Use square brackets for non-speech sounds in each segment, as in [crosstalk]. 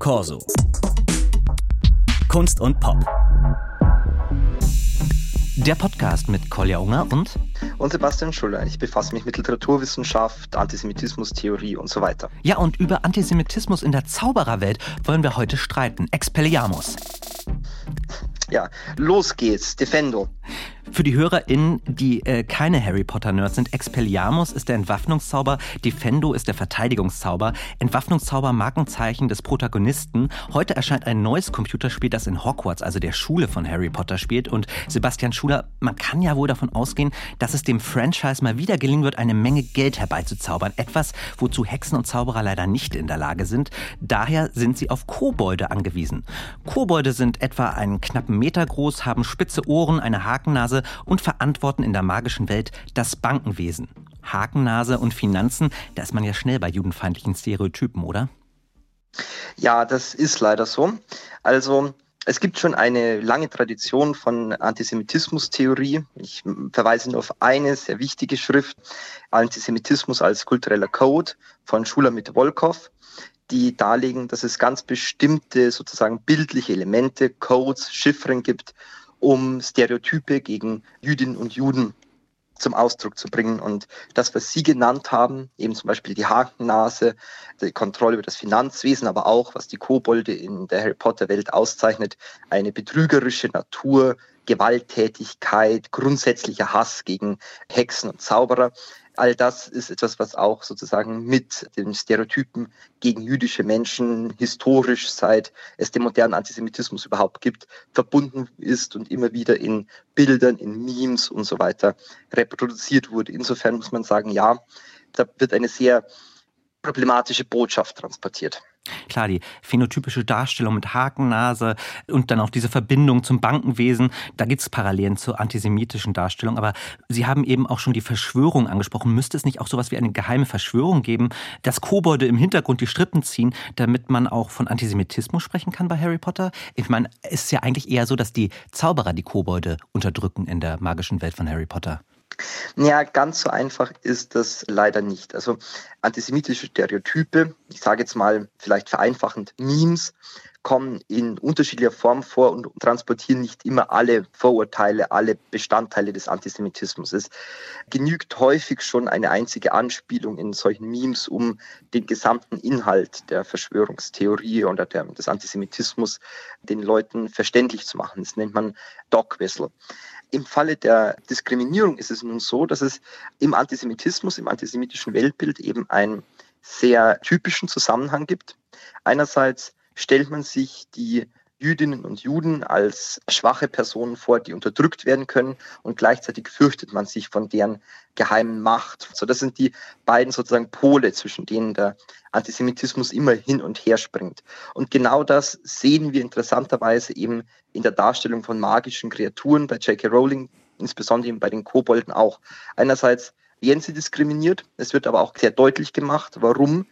Corso. Kunst und Pop. Der Podcast mit Kolja Unger und und Sebastian Schuller. Ich befasse mich mit Literaturwissenschaft, Antisemitismustheorie und so weiter. Ja, und über Antisemitismus in der Zaubererwelt wollen wir heute streiten. Expelliarmus. Ja, los geht's. Defendo. Für die HörerInnen, die äh, keine Harry Potter-Nerds sind, Expelliarmus ist der Entwaffnungszauber, Defendo ist der Verteidigungszauber. Entwaffnungszauber Markenzeichen des Protagonisten. Heute erscheint ein neues Computerspiel, das in Hogwarts, also der Schule von Harry Potter, spielt. Und Sebastian Schuler, man kann ja wohl davon ausgehen, dass es dem Franchise mal wieder gelingen wird, eine Menge Geld herbeizuzaubern. Etwas, wozu Hexen und Zauberer leider nicht in der Lage sind. Daher sind sie auf Kobolde angewiesen. Kobolde sind etwa einen knappen Meter groß, haben spitze Ohren, eine Hakennase und verantworten in der magischen Welt das Bankenwesen. Hakennase und Finanzen, da ist man ja schnell bei judenfeindlichen Stereotypen, oder? Ja, das ist leider so. Also es gibt schon eine lange Tradition von Antisemitismustheorie. Ich verweise nur auf eine sehr wichtige Schrift, Antisemitismus als kultureller Code von Schulamit Wolkow, die darlegen, dass es ganz bestimmte sozusagen bildliche Elemente, Codes, Chiffren gibt, um Stereotype gegen Jüdinnen und Juden zum Ausdruck zu bringen. Und das, was Sie genannt haben, eben zum Beispiel die Hakennase, die Kontrolle über das Finanzwesen, aber auch, was die Kobolde in der Harry Potter-Welt auszeichnet, eine betrügerische Natur, Gewalttätigkeit, grundsätzlicher Hass gegen Hexen und Zauberer. All das ist etwas, was auch sozusagen mit den Stereotypen gegen jüdische Menschen historisch, seit es den modernen Antisemitismus überhaupt gibt, verbunden ist und immer wieder in Bildern, in Memes und so weiter reproduziert wurde. Insofern muss man sagen, ja, da wird eine sehr problematische Botschaft transportiert. Klar, die phänotypische Darstellung mit Hakennase und dann auch diese Verbindung zum Bankenwesen, da gibt es Parallelen zur antisemitischen Darstellung. Aber Sie haben eben auch schon die Verschwörung angesprochen. Müsste es nicht auch sowas wie eine geheime Verschwörung geben, dass Kobolde im Hintergrund die Strippen ziehen, damit man auch von Antisemitismus sprechen kann bei Harry Potter? Ich meine, es ist ja eigentlich eher so, dass die Zauberer die Kobolde unterdrücken in der magischen Welt von Harry Potter. Ja, ganz so einfach ist das leider nicht. Also antisemitische Stereotype, ich sage jetzt mal vielleicht vereinfachend Memes, kommen in unterschiedlicher Form vor und transportieren nicht immer alle Vorurteile, alle Bestandteile des Antisemitismus. Es genügt häufig schon eine einzige Anspielung in solchen Memes, um den gesamten Inhalt der Verschwörungstheorie oder der, des Antisemitismus den Leuten verständlich zu machen. Das nennt man Dog Whistle. Im Falle der Diskriminierung ist es nun so, dass es im Antisemitismus, im antisemitischen Weltbild eben einen sehr typischen Zusammenhang gibt. Einerseits stellt man sich die Jüdinnen und Juden als schwache Personen vor, die unterdrückt werden können und gleichzeitig fürchtet man sich von deren geheimen Macht. So, das sind die beiden sozusagen Pole, zwischen denen der Antisemitismus immer hin und her springt. Und genau das sehen wir interessanterweise eben in der Darstellung von magischen Kreaturen bei J.K. Rowling, insbesondere eben bei den Kobolden auch. Einerseits werden sie diskriminiert, es wird aber auch sehr deutlich gemacht, warum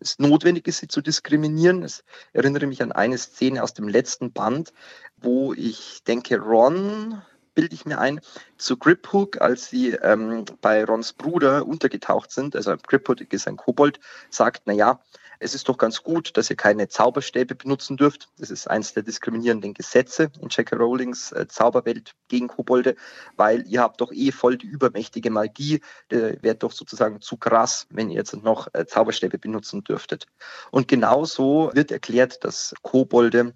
es notwendig ist, sie zu diskriminieren. Ich erinnere mich an eine Szene aus dem letzten Band, wo ich denke, Ron, bilde ich mir ein, zu Griphook, als sie ähm, bei Rons Bruder untergetaucht sind, also Griphook ist ein Kobold, sagt, na ja, es ist doch ganz gut, dass ihr keine Zauberstäbe benutzen dürft. Das ist eines der diskriminierenden Gesetze in J.K. Rowlings äh, Zauberwelt gegen Kobolde, weil ihr habt doch eh voll die übermächtige Magie. Der wäre doch sozusagen zu krass, wenn ihr jetzt noch äh, Zauberstäbe benutzen dürftet. Und genauso wird erklärt, dass Kobolde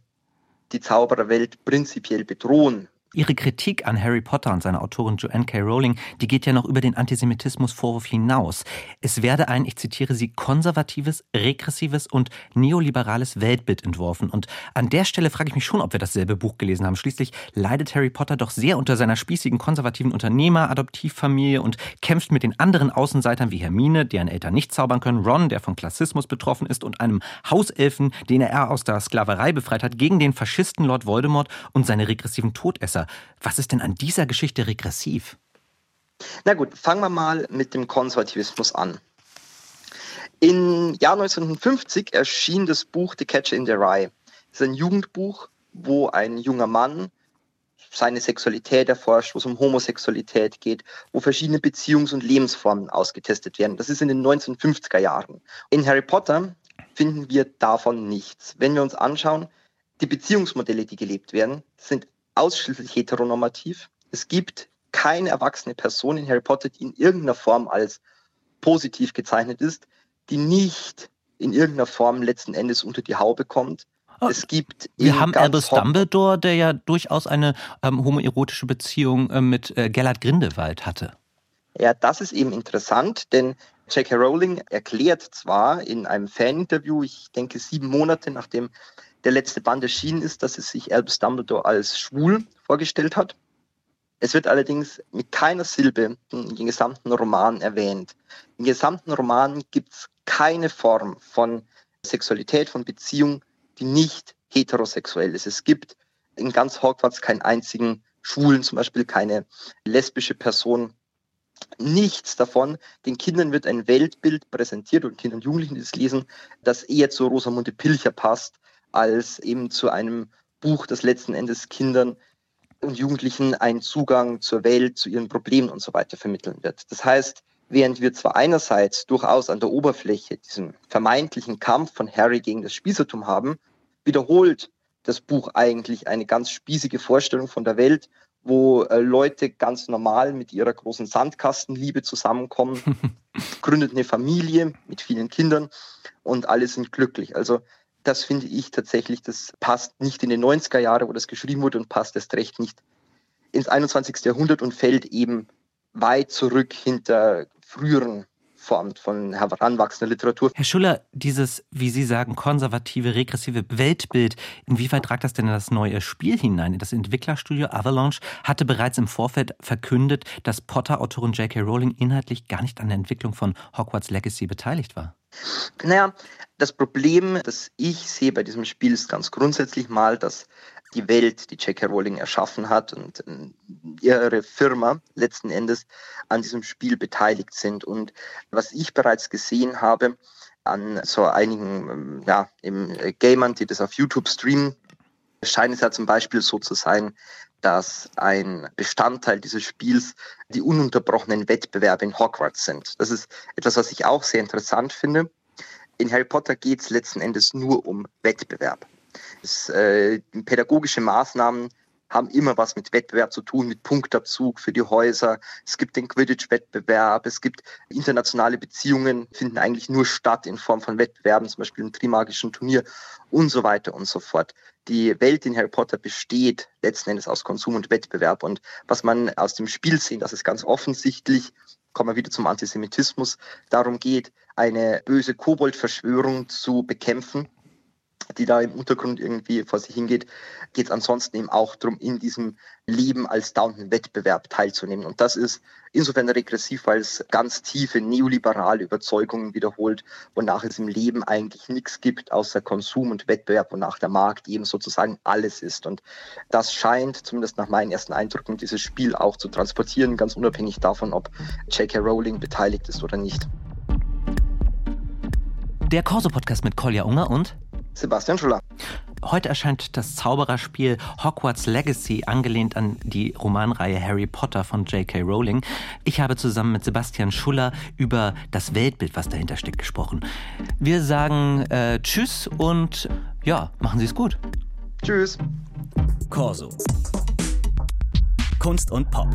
die Zaubererwelt prinzipiell bedrohen, Ihre Kritik an Harry Potter und seiner Autorin Joanne K. Rowling, die geht ja noch über den Antisemitismusvorwurf hinaus. Es werde ein, ich zitiere sie, konservatives, regressives und neoliberales Weltbild entworfen. Und an der Stelle frage ich mich schon, ob wir dasselbe Buch gelesen haben. Schließlich leidet Harry Potter doch sehr unter seiner spießigen konservativen Unternehmer-Adoptivfamilie und kämpft mit den anderen Außenseitern wie Hermine, deren Eltern nicht zaubern können, Ron, der von Klassismus betroffen ist, und einem Hauselfen, den er aus der Sklaverei befreit hat, gegen den Faschisten Lord Voldemort und seine regressiven Todesser. Was ist denn an dieser Geschichte regressiv? Na gut, fangen wir mal mit dem Konservativismus an. Im Jahr 1950 erschien das Buch The Catcher in the Rye. Das ist ein Jugendbuch, wo ein junger Mann seine Sexualität erforscht, wo es um Homosexualität geht, wo verschiedene Beziehungs- und Lebensformen ausgetestet werden. Das ist in den 1950er Jahren. In Harry Potter finden wir davon nichts. Wenn wir uns anschauen, die Beziehungsmodelle, die gelebt werden, sind ausschließlich heteronormativ. Es gibt keine erwachsene Person in Harry Potter, die in irgendeiner Form als positiv gezeichnet ist, die nicht in irgendeiner Form letzten Endes unter die Haube kommt. Oh, es gibt Wir haben Albus Dumbledore, der ja durchaus eine ähm, homoerotische Beziehung äh, mit äh, Gellert Grindewald hatte. Ja, das ist eben interessant, denn J.K. Rowling erklärt zwar in einem Fan-Interview, ich denke sieben Monate nachdem der letzte Band erschienen ist, dass es sich Albus Dumbledore als schwul vorgestellt hat. Es wird allerdings mit keiner Silbe den gesamten Roman erwähnt. Im gesamten Roman gibt es keine Form von Sexualität, von Beziehung, die nicht heterosexuell ist. Es gibt in ganz Hogwarts keinen einzigen Schwulen, zum Beispiel keine lesbische Person. Nichts davon. Den Kindern wird ein Weltbild präsentiert und Kindern und Jugendlichen, die das lesen, das eher zu Rosamunde Pilcher passt, als eben zu einem Buch, das letzten Endes Kindern und Jugendlichen einen Zugang zur Welt, zu ihren Problemen und so weiter vermitteln wird. Das heißt, während wir zwar einerseits durchaus an der Oberfläche diesen vermeintlichen Kampf von Harry gegen das Spießertum haben, wiederholt das Buch eigentlich eine ganz spießige Vorstellung von der Welt, wo äh, Leute ganz normal mit ihrer großen Sandkastenliebe zusammenkommen, [laughs] gründet eine Familie mit vielen Kindern und alle sind glücklich. Also das finde ich tatsächlich, das passt nicht in die 90er Jahre, wo das geschrieben wurde und passt erst recht nicht ins 21. Jahrhundert und fällt eben weit zurück hinter früheren Formen von heranwachsender Literatur. Herr Schuller, dieses, wie Sie sagen, konservative, regressive Weltbild, inwieweit tragt das denn in das neue Spiel hinein? Das Entwicklerstudio Avalanche hatte bereits im Vorfeld verkündet, dass Potter-Autorin J.K. Rowling inhaltlich gar nicht an der Entwicklung von Hogwarts Legacy beteiligt war. Naja, das Problem, das ich sehe bei diesem Spiel, ist ganz grundsätzlich mal, dass die Welt, die J.K. Rowling erschaffen hat und äh, ihre Firma letzten Endes an diesem Spiel beteiligt sind. Und was ich bereits gesehen habe an so einigen ähm, ja, im äh, Gamern, die das auf YouTube streamen, scheint es ja zum Beispiel so zu sein, dass ein Bestandteil dieses Spiels die ununterbrochenen Wettbewerbe in Hogwarts sind. Das ist etwas, was ich auch sehr interessant finde. In Harry Potter geht es letzten Endes nur um Wettbewerb. Es, äh, pädagogische Maßnahmen haben immer was mit Wettbewerb zu tun, mit Punktabzug für die Häuser. Es gibt den Quidditch-Wettbewerb, es gibt internationale Beziehungen, finden eigentlich nur statt in Form von Wettbewerben, zum Beispiel im Trimagischen Turnier und so weiter und so fort. Die Welt in Harry Potter besteht letzten Endes aus Konsum und Wettbewerb. Und was man aus dem Spiel sehen, das ist ganz offensichtlich, kommen wir wieder zum Antisemitismus, darum geht, eine böse Kobold-Verschwörung zu bekämpfen die da im Untergrund irgendwie vor sich hingeht, geht es ansonsten eben auch darum, in diesem Leben als dauernden Wettbewerb teilzunehmen. Und das ist insofern regressiv, weil es ganz tiefe neoliberale Überzeugungen wiederholt, wonach es im Leben eigentlich nichts gibt außer Konsum und Wettbewerb, wonach der Markt eben sozusagen alles ist. Und das scheint, zumindest nach meinen ersten Eindrücken, dieses Spiel auch zu transportieren, ganz unabhängig davon, ob J.K. Rowling beteiligt ist oder nicht. Der Corso-Podcast mit Kolja Unger und Sebastian Schuller. Heute erscheint das Zaubererspiel Hogwarts Legacy, angelehnt an die Romanreihe Harry Potter von J.K. Rowling. Ich habe zusammen mit Sebastian Schuller über das Weltbild, was dahinter steckt, gesprochen. Wir sagen äh, Tschüss und ja, machen Sie es gut. Tschüss. Corso. Kunst und Pop.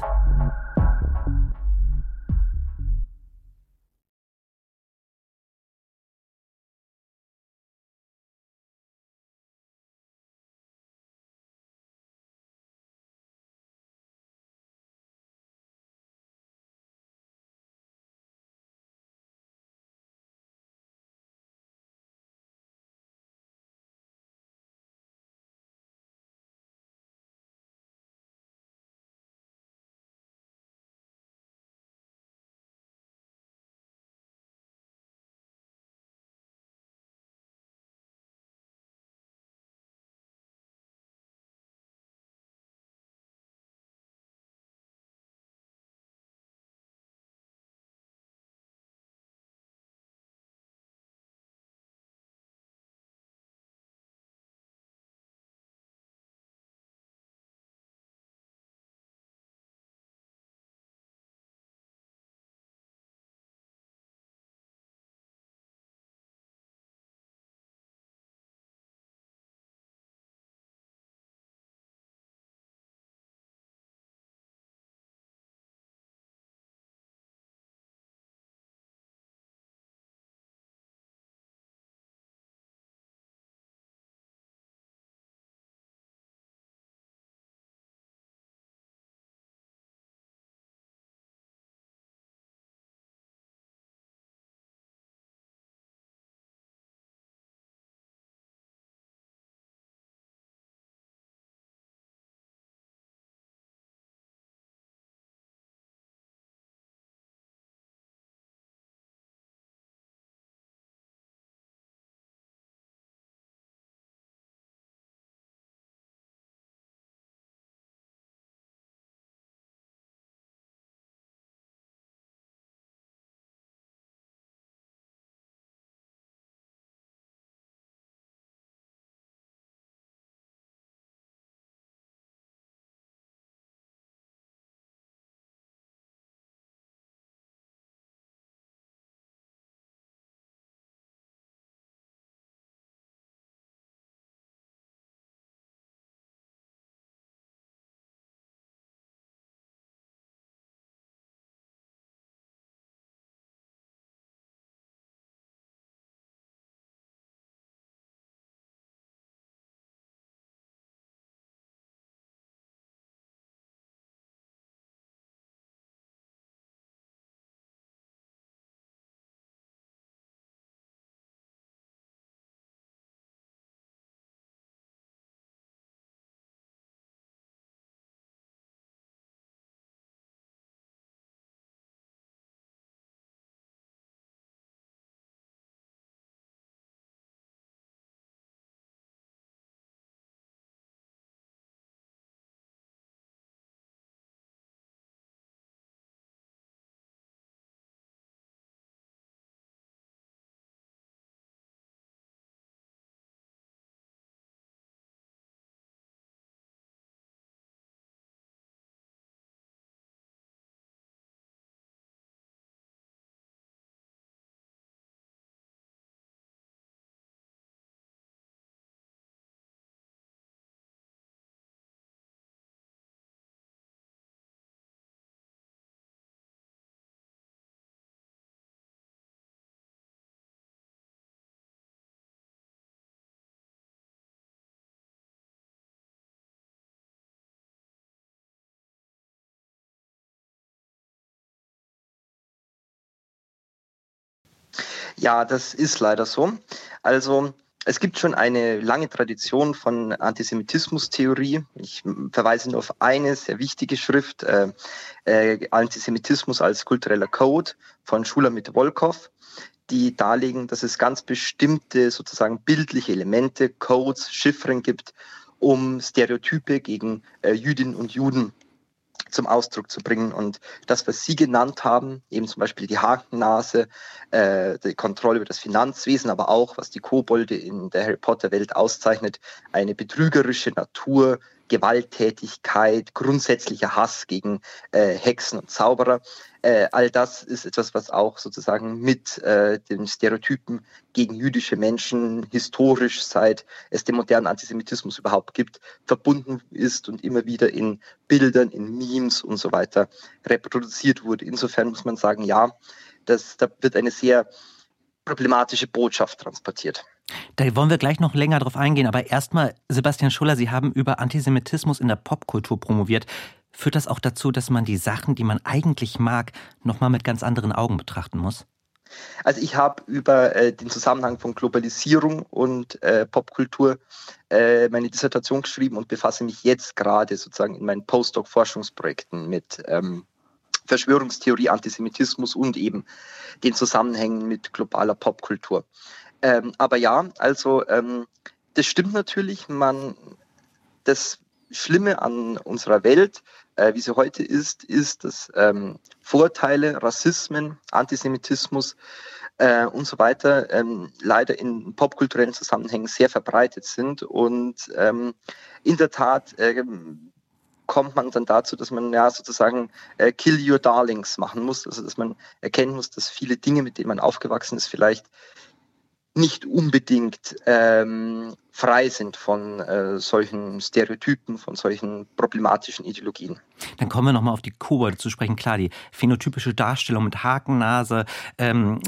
Ja, das ist leider so. Also es gibt schon eine lange Tradition von Antisemitismustheorie. Ich verweise nur auf eine sehr wichtige Schrift, äh, äh, Antisemitismus als kultureller Code von Schulamit Wolkow, die darlegen, dass es ganz bestimmte sozusagen bildliche Elemente, Codes, Chiffren gibt, um Stereotype gegen äh, Jüdinnen und Juden zum Ausdruck zu bringen. Und das, was Sie genannt haben, eben zum Beispiel die Hakennase, äh, die Kontrolle über das Finanzwesen, aber auch, was die Kobolde in der Harry Potter-Welt auszeichnet, eine betrügerische Natur, Gewalttätigkeit, grundsätzlicher Hass gegen äh, Hexen und Zauberer. Äh, all das ist etwas, was auch sozusagen mit äh, den Stereotypen gegen jüdische Menschen historisch, seit es den modernen Antisemitismus überhaupt gibt, verbunden ist und immer wieder in Bildern, in Memes und so weiter reproduziert wurde. Insofern muss man sagen, ja, das, da wird eine sehr problematische Botschaft transportiert. Da wollen wir gleich noch länger drauf eingehen, aber erstmal, Sebastian Schuller, Sie haben über Antisemitismus in der Popkultur promoviert. Führt das auch dazu, dass man die Sachen, die man eigentlich mag, nochmal mit ganz anderen Augen betrachten muss? Also ich habe über äh, den Zusammenhang von Globalisierung und äh, Popkultur äh, meine Dissertation geschrieben und befasse mich jetzt gerade sozusagen in meinen Postdoc-Forschungsprojekten mit ähm, Verschwörungstheorie, Antisemitismus und eben den Zusammenhängen mit globaler Popkultur. Ähm, aber ja, also ähm, das stimmt natürlich. Man, das Schlimme an unserer Welt, äh, wie sie heute ist, ist, dass ähm, Vorteile, Rassismen, Antisemitismus äh, und so weiter ähm, leider in popkulturellen Zusammenhängen sehr verbreitet sind. Und ähm, in der Tat äh, kommt man dann dazu, dass man ja sozusagen äh, Kill Your Darlings machen muss, also dass man erkennen muss, dass viele Dinge, mit denen man aufgewachsen ist, vielleicht nicht unbedingt ähm, frei sind von äh, solchen Stereotypen, von solchen problematischen Ideologien. Dann kommen wir nochmal auf die Kobolde zu sprechen. Klar, die phänotypische Darstellung mit Hakennase ähm,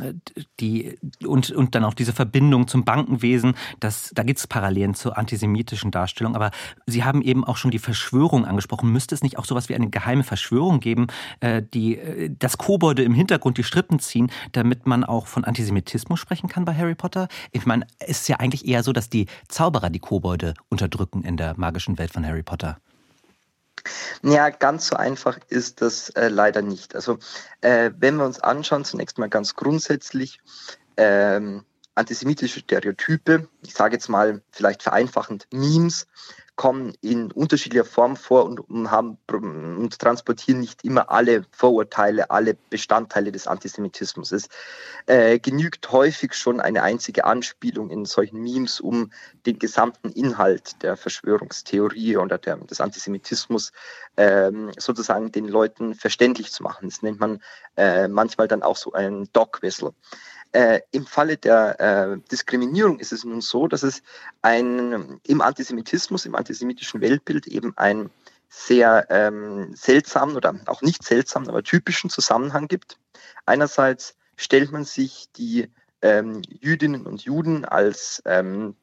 die, und, und dann auch diese Verbindung zum Bankenwesen, das, da gibt es Parallelen zur antisemitischen Darstellung. Aber Sie haben eben auch schon die Verschwörung angesprochen. Müsste es nicht auch sowas wie eine geheime Verschwörung geben, äh, die äh, das Kobolde im Hintergrund die Strippen ziehen, damit man auch von Antisemitismus sprechen kann bei Harry Potter? Ich meine, es ist ja eigentlich eher so, dass die Zauberer die Kobolde unterdrücken in der magischen Welt von Harry Potter. Ja, ganz so einfach ist das äh, leider nicht. Also äh, wenn wir uns anschauen, zunächst mal ganz grundsätzlich, ähm, antisemitische Stereotype, ich sage jetzt mal vielleicht vereinfachend Memes, kommen in unterschiedlicher Form vor und, haben, und transportieren nicht immer alle Vorurteile, alle Bestandteile des Antisemitismus. Es äh, genügt häufig schon eine einzige Anspielung in solchen Memes, um den gesamten Inhalt der Verschwörungstheorie oder der, des Antisemitismus ähm, sozusagen den Leuten verständlich zu machen. Das nennt man äh, manchmal dann auch so ein Dog-Whistle. Äh, Im Falle der äh, Diskriminierung ist es nun so, dass es ein, im Antisemitismus, im antisemitischen Weltbild eben ein sehr ähm, seltsamen oder auch nicht seltsamen, aber typischen Zusammenhang gibt. Einerseits stellt man sich die ähm, Jüdinnen und Juden als ähm,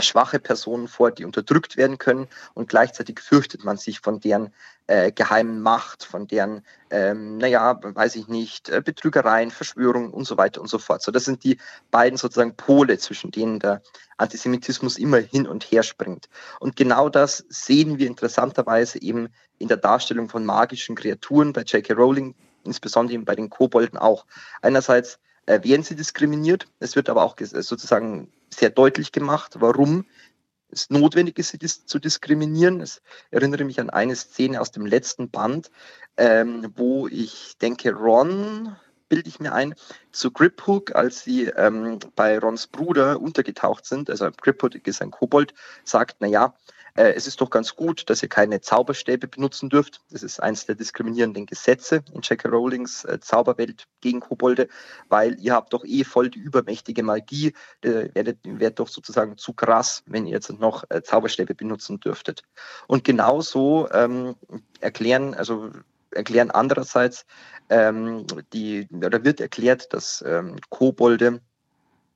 schwache Personen vor, die unterdrückt werden können und gleichzeitig fürchtet man sich von deren äh, geheimen Macht, von deren, ähm, naja, weiß ich nicht, äh, Betrügereien, Verschwörungen und so weiter und so fort. So, das sind die beiden sozusagen Pole, zwischen denen der Antisemitismus immer hin und her springt. Und genau das sehen wir interessanterweise eben in der Darstellung von magischen Kreaturen bei J.K. Rowling, insbesondere eben bei den Kobolden auch. Einerseits äh, werden sie diskriminiert. Es wird aber auch sozusagen sehr deutlich gemacht, warum es notwendig ist, sie zu diskriminieren. Ich erinnere mich an eine Szene aus dem letzten Band, ähm, wo ich denke, Ron, bilde ich mir ein, zu Griphook, als sie ähm, bei Rons Bruder untergetaucht sind, also Griphook ist ein Kobold, sagt, naja, äh, es ist doch ganz gut, dass ihr keine Zauberstäbe benutzen dürft. Das ist eines der diskriminierenden Gesetze in J.K. Rowlings äh, Zauberwelt gegen Kobolde, weil ihr habt doch eh voll die übermächtige Magie. Äh, werdet, werdet doch sozusagen zu krass, wenn ihr jetzt noch äh, Zauberstäbe benutzen dürftet. Und genauso ähm, erklären, also erklären andererseits, ähm, die, oder wird erklärt, dass ähm, Kobolde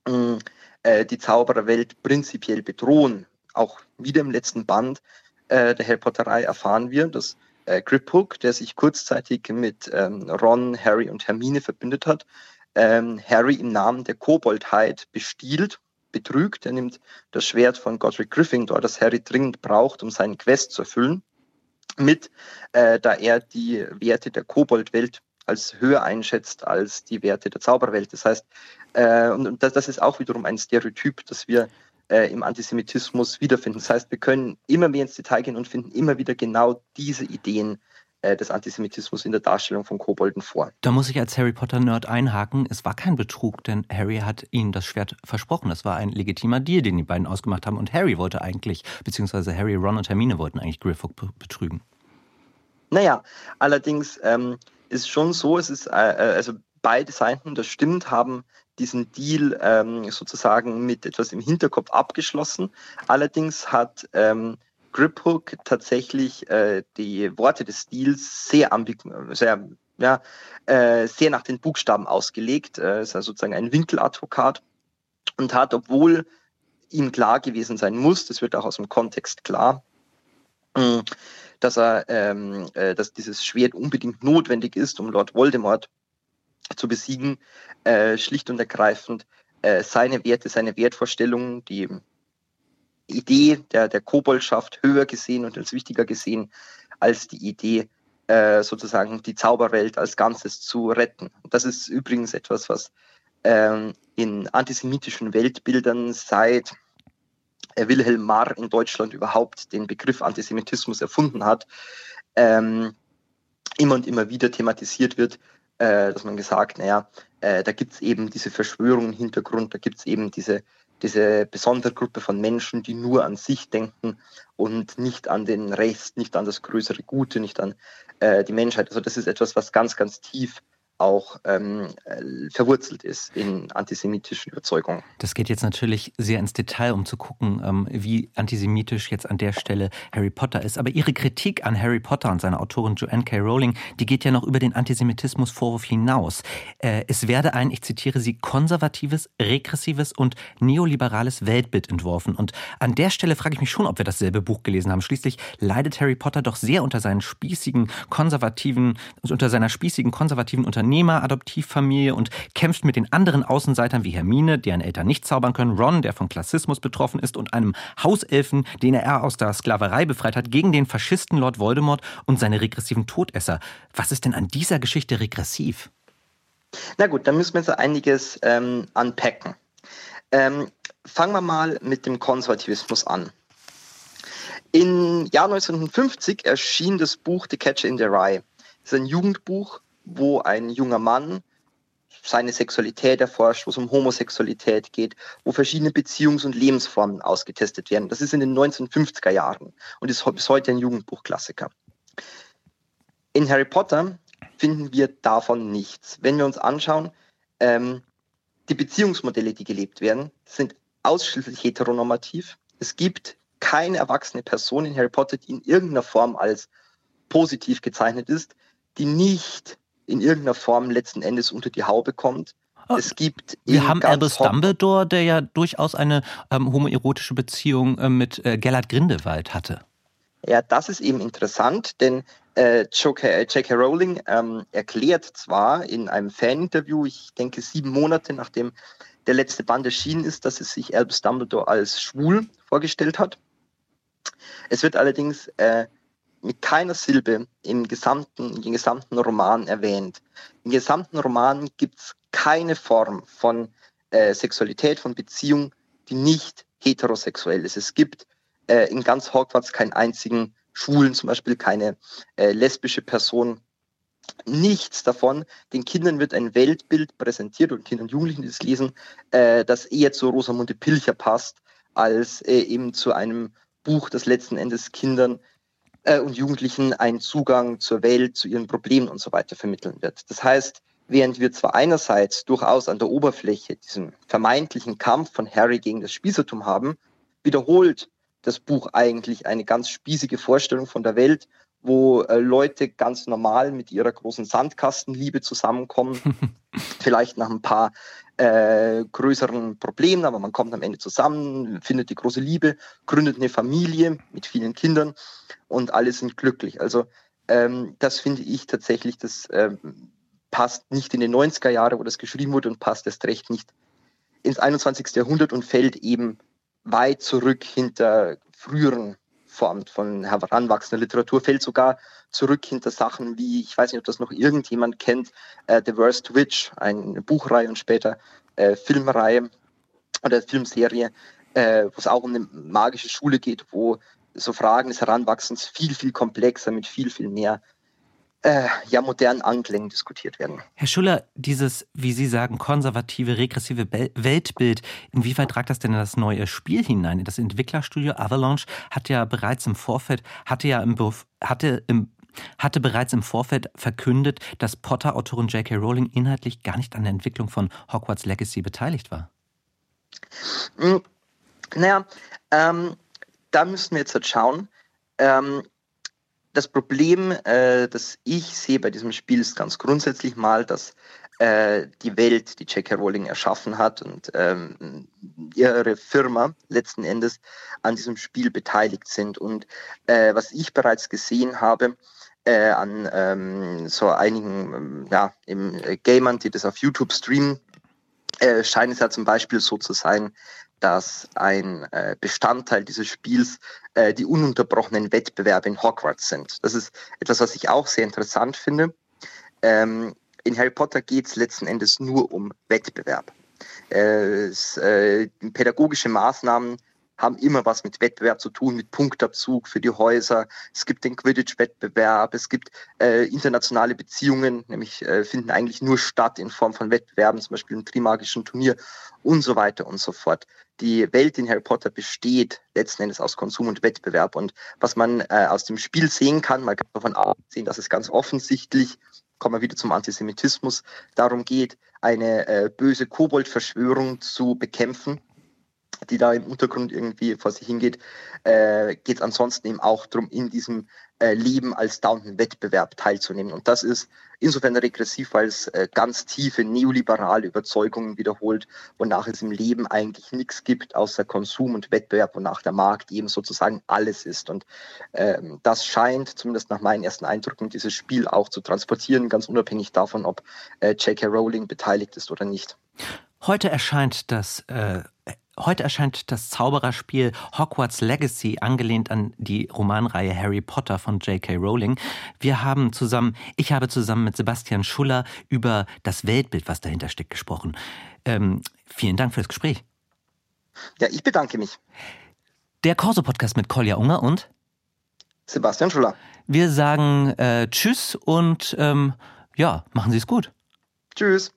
mh, äh, die Zaubererwelt prinzipiell bedrohen auch wieder im letzten Band äh, der Harry Potterei erfahren wir, dass äh, Griphook, der sich kurzzeitig mit ähm, Ron, Harry und Hermine verbündet hat, ähm, Harry im Namen der Koboldheit bestiehlt, betrügt. Er nimmt das Schwert von Godric Gryffindor, das Harry dringend braucht, um seinen Quest zu erfüllen, mit, äh, da er die Werte der Koboldwelt als höher einschätzt als die Werte der Zauberwelt. Das heißt, äh, und, und das, das, ist auch wiederum ein Stereotyp, das wir äh, im Antisemitismus wiederfinden. Das heißt, wir können immer mehr ins Detail gehen und finden immer wieder genau diese Ideen äh, des Antisemitismus in der Darstellung von Kobolden vor. Da muss ich als Harry Potter-Nerd einhaken. Es war kein Betrug, denn Harry hat ihnen das Schwert versprochen. Es war ein legitimer Deal, den die beiden ausgemacht haben. Und Harry wollte eigentlich, beziehungsweise Harry, Ron und Hermine wollten eigentlich Griffith betrügen. Naja, allerdings ähm, ist schon so, es ist, äh, äh, also beide Seiten, das stimmt, haben diesen Deal ähm, sozusagen mit etwas im Hinterkopf abgeschlossen. Allerdings hat ähm, Griphook tatsächlich äh, die Worte des Stils sehr sehr, ja, äh, sehr nach den Buchstaben ausgelegt. Äh, ist also sozusagen ein Winkeladvokat und hat, obwohl ihm klar gewesen sein muss, das wird auch aus dem Kontext klar, mh, dass er, ähm, äh, dass dieses Schwert unbedingt notwendig ist, um Lord Voldemort zu besiegen, äh, schlicht und ergreifend äh, seine Werte, seine Wertvorstellungen, die Idee der, der Koboldschaft höher gesehen und als wichtiger gesehen als die Idee, äh, sozusagen die Zauberwelt als Ganzes zu retten. Und das ist übrigens etwas, was ähm, in antisemitischen Weltbildern seit äh, Wilhelm Marr in Deutschland überhaupt den Begriff Antisemitismus erfunden hat, ähm, immer und immer wieder thematisiert wird, äh, dass man gesagt, naja, äh, da gibt es eben diese Verschwörung im Hintergrund, da gibt es eben diese diese besondere Gruppe von Menschen, die nur an sich denken und nicht an den Rest, nicht an das größere Gute, nicht an äh, die Menschheit. Also das ist etwas, was ganz, ganz tief auch ähm, äh, verwurzelt ist in antisemitischen Überzeugungen. Das geht jetzt natürlich sehr ins Detail, um zu gucken, ähm, wie antisemitisch jetzt an der Stelle Harry Potter ist. Aber Ihre Kritik an Harry Potter und seiner Autorin Joanne K. Rowling, die geht ja noch über den Antisemitismusvorwurf hinaus. Äh, es werde ein, ich zitiere Sie, konservatives, regressives und neoliberales Weltbild entworfen. Und an der Stelle frage ich mich schon, ob wir dasselbe Buch gelesen haben. Schließlich leidet Harry Potter doch sehr unter seinen spießigen, konservativen, unter seiner spießigen, konservativen Unternehmen Unternehmer-Adoptivfamilie und kämpft mit den anderen Außenseitern wie Hermine, deren Eltern nicht zaubern können, Ron, der von Klassismus betroffen ist, und einem Hauselfen, den er aus der Sklaverei befreit hat, gegen den Faschisten Lord Voldemort und seine regressiven Todesser. Was ist denn an dieser Geschichte regressiv? Na gut, dann müssen wir jetzt einiges ähm, unpacken. Ähm, fangen wir mal mit dem Konservativismus an. Im Jahr 1950 erschien das Buch The Catcher in the Rye. Das ist ein Jugendbuch wo ein junger Mann seine Sexualität erforscht, wo es um Homosexualität geht, wo verschiedene Beziehungs- und Lebensformen ausgetestet werden. Das ist in den 1950er Jahren und ist bis heute ein Jugendbuchklassiker. In Harry Potter finden wir davon nichts. Wenn wir uns anschauen, ähm, die Beziehungsmodelle, die gelebt werden, sind ausschließlich heteronormativ. Es gibt keine erwachsene Person in Harry Potter, die in irgendeiner Form als positiv gezeichnet ist, die nicht in irgendeiner Form letzten Endes unter die Haube kommt. Oh, es gibt Wir haben Albus Dumbledore, der ja durchaus eine ähm, homoerotische Beziehung äh, mit äh, Gellert Grindewald hatte. Ja, das ist eben interessant, denn äh, J.K. Rowling ähm, erklärt zwar in einem Faninterview, ich denke sieben Monate nachdem der letzte Band erschienen ist, dass es sich Albus Dumbledore als schwul vorgestellt hat. Es wird allerdings äh, mit keiner Silbe im gesamten, im gesamten Roman erwähnt. Im gesamten Roman gibt es keine Form von äh, Sexualität, von Beziehung, die nicht heterosexuell ist. Es gibt äh, in ganz Hogwarts keinen einzigen Schwulen, zum Beispiel keine äh, lesbische Person. Nichts davon. Den Kindern wird ein Weltbild präsentiert und Kindern und Jugendlichen, die das lesen, äh, das eher zu Rosamunde Pilcher passt, als äh, eben zu einem Buch, das letzten Endes Kindern äh, und Jugendlichen einen Zugang zur Welt, zu ihren Problemen und so weiter vermitteln wird. Das heißt, während wir zwar einerseits durchaus an der Oberfläche diesen vermeintlichen Kampf von Harry gegen das Spießertum haben, wiederholt das Buch eigentlich eine ganz spießige Vorstellung von der Welt, wo äh, Leute ganz normal mit ihrer großen Sandkastenliebe zusammenkommen, [laughs] vielleicht nach ein paar äh, größeren Problemen, aber man kommt am Ende zusammen, findet die große Liebe, gründet eine Familie mit vielen Kindern und alle sind glücklich. Also ähm, das finde ich tatsächlich das ähm, passt nicht in die 90er Jahre, wo das geschrieben wurde und passt erst recht nicht ins 21. Jahrhundert und fällt eben weit zurück hinter früheren Formen von heranwachsender Literatur, fällt sogar zurück hinter Sachen wie, ich weiß nicht, ob das noch irgendjemand kennt, äh, The Worst Witch, eine Buchreihe und später äh, Filmreihe oder Filmserie, äh, wo es auch um eine magische Schule geht, wo so Fragen des Heranwachsens viel, viel komplexer mit viel, viel mehr äh, ja, modernen Anklängen diskutiert werden. Herr Schuller, dieses, wie Sie sagen, konservative, regressive Be Weltbild, inwieweit tragt das denn in das neue Spiel hinein? Das Entwicklerstudio Avalanche hat ja bereits im Vorfeld, hatte ja im, hatte im hatte bereits im Vorfeld verkündet, dass Potter-Autorin J.K. Rowling inhaltlich gar nicht an der Entwicklung von Hogwarts Legacy beteiligt war. Hm, naja, ähm, da müssen wir jetzt halt schauen. Ähm, das Problem, äh, das ich sehe bei diesem Spiel, ist ganz grundsätzlich mal, dass äh, die Welt, die J.K. Rowling erschaffen hat und ähm, ihre Firma letzten Endes an diesem Spiel beteiligt sind. Und äh, was ich bereits gesehen habe, äh, an ähm, so einigen ähm, ja, im, äh, Gamern, die das auf YouTube streamen, äh, scheint es ja zum Beispiel so zu sein, dass ein äh, Bestandteil dieses Spiels äh, die ununterbrochenen Wettbewerbe in Hogwarts sind. Das ist etwas, was ich auch sehr interessant finde. Ähm, in Harry Potter geht es letzten Endes nur um Wettbewerb. Äh, pädagogische Maßnahmen haben immer was mit Wettbewerb zu tun, mit Punktabzug für die Häuser. Es gibt den Quidditch-Wettbewerb, es gibt äh, internationale Beziehungen, nämlich äh, finden eigentlich nur statt in Form von Wettbewerben, zum Beispiel im Trimagischen Turnier und so weiter und so fort. Die Welt in Harry Potter besteht letzten Endes aus Konsum und Wettbewerb. Und was man äh, aus dem Spiel sehen kann, man kann davon sehen, dass es ganz offensichtlich kommen wir wieder zum Antisemitismus, darum geht, eine äh, böse Kobold-Verschwörung zu bekämpfen die da im Untergrund irgendwie vor sich hingeht, äh, geht es ansonsten eben auch darum, in diesem äh, Leben als dauernden Wettbewerb teilzunehmen. Und das ist insofern regressiv, weil es äh, ganz tiefe neoliberale Überzeugungen wiederholt, wonach es im Leben eigentlich nichts gibt außer Konsum und Wettbewerb, wonach der Markt eben sozusagen alles ist. Und ähm, das scheint, zumindest nach meinen ersten Eindrücken, dieses Spiel auch zu transportieren, ganz unabhängig davon, ob äh, J.K. Rowling beteiligt ist oder nicht. Heute erscheint das äh, Heute erscheint das Zaubererspiel Hogwarts Legacy, angelehnt an die Romanreihe Harry Potter von J.K. Rowling. Wir haben zusammen, ich habe zusammen mit Sebastian Schuller über das Weltbild, was dahinter steckt, gesprochen. Ähm, vielen Dank fürs Gespräch. Ja, ich bedanke mich. Der Corso-Podcast mit Kolja Unger und Sebastian Schuller. Wir sagen äh, Tschüss und ähm, ja, machen Sie es gut. Tschüss.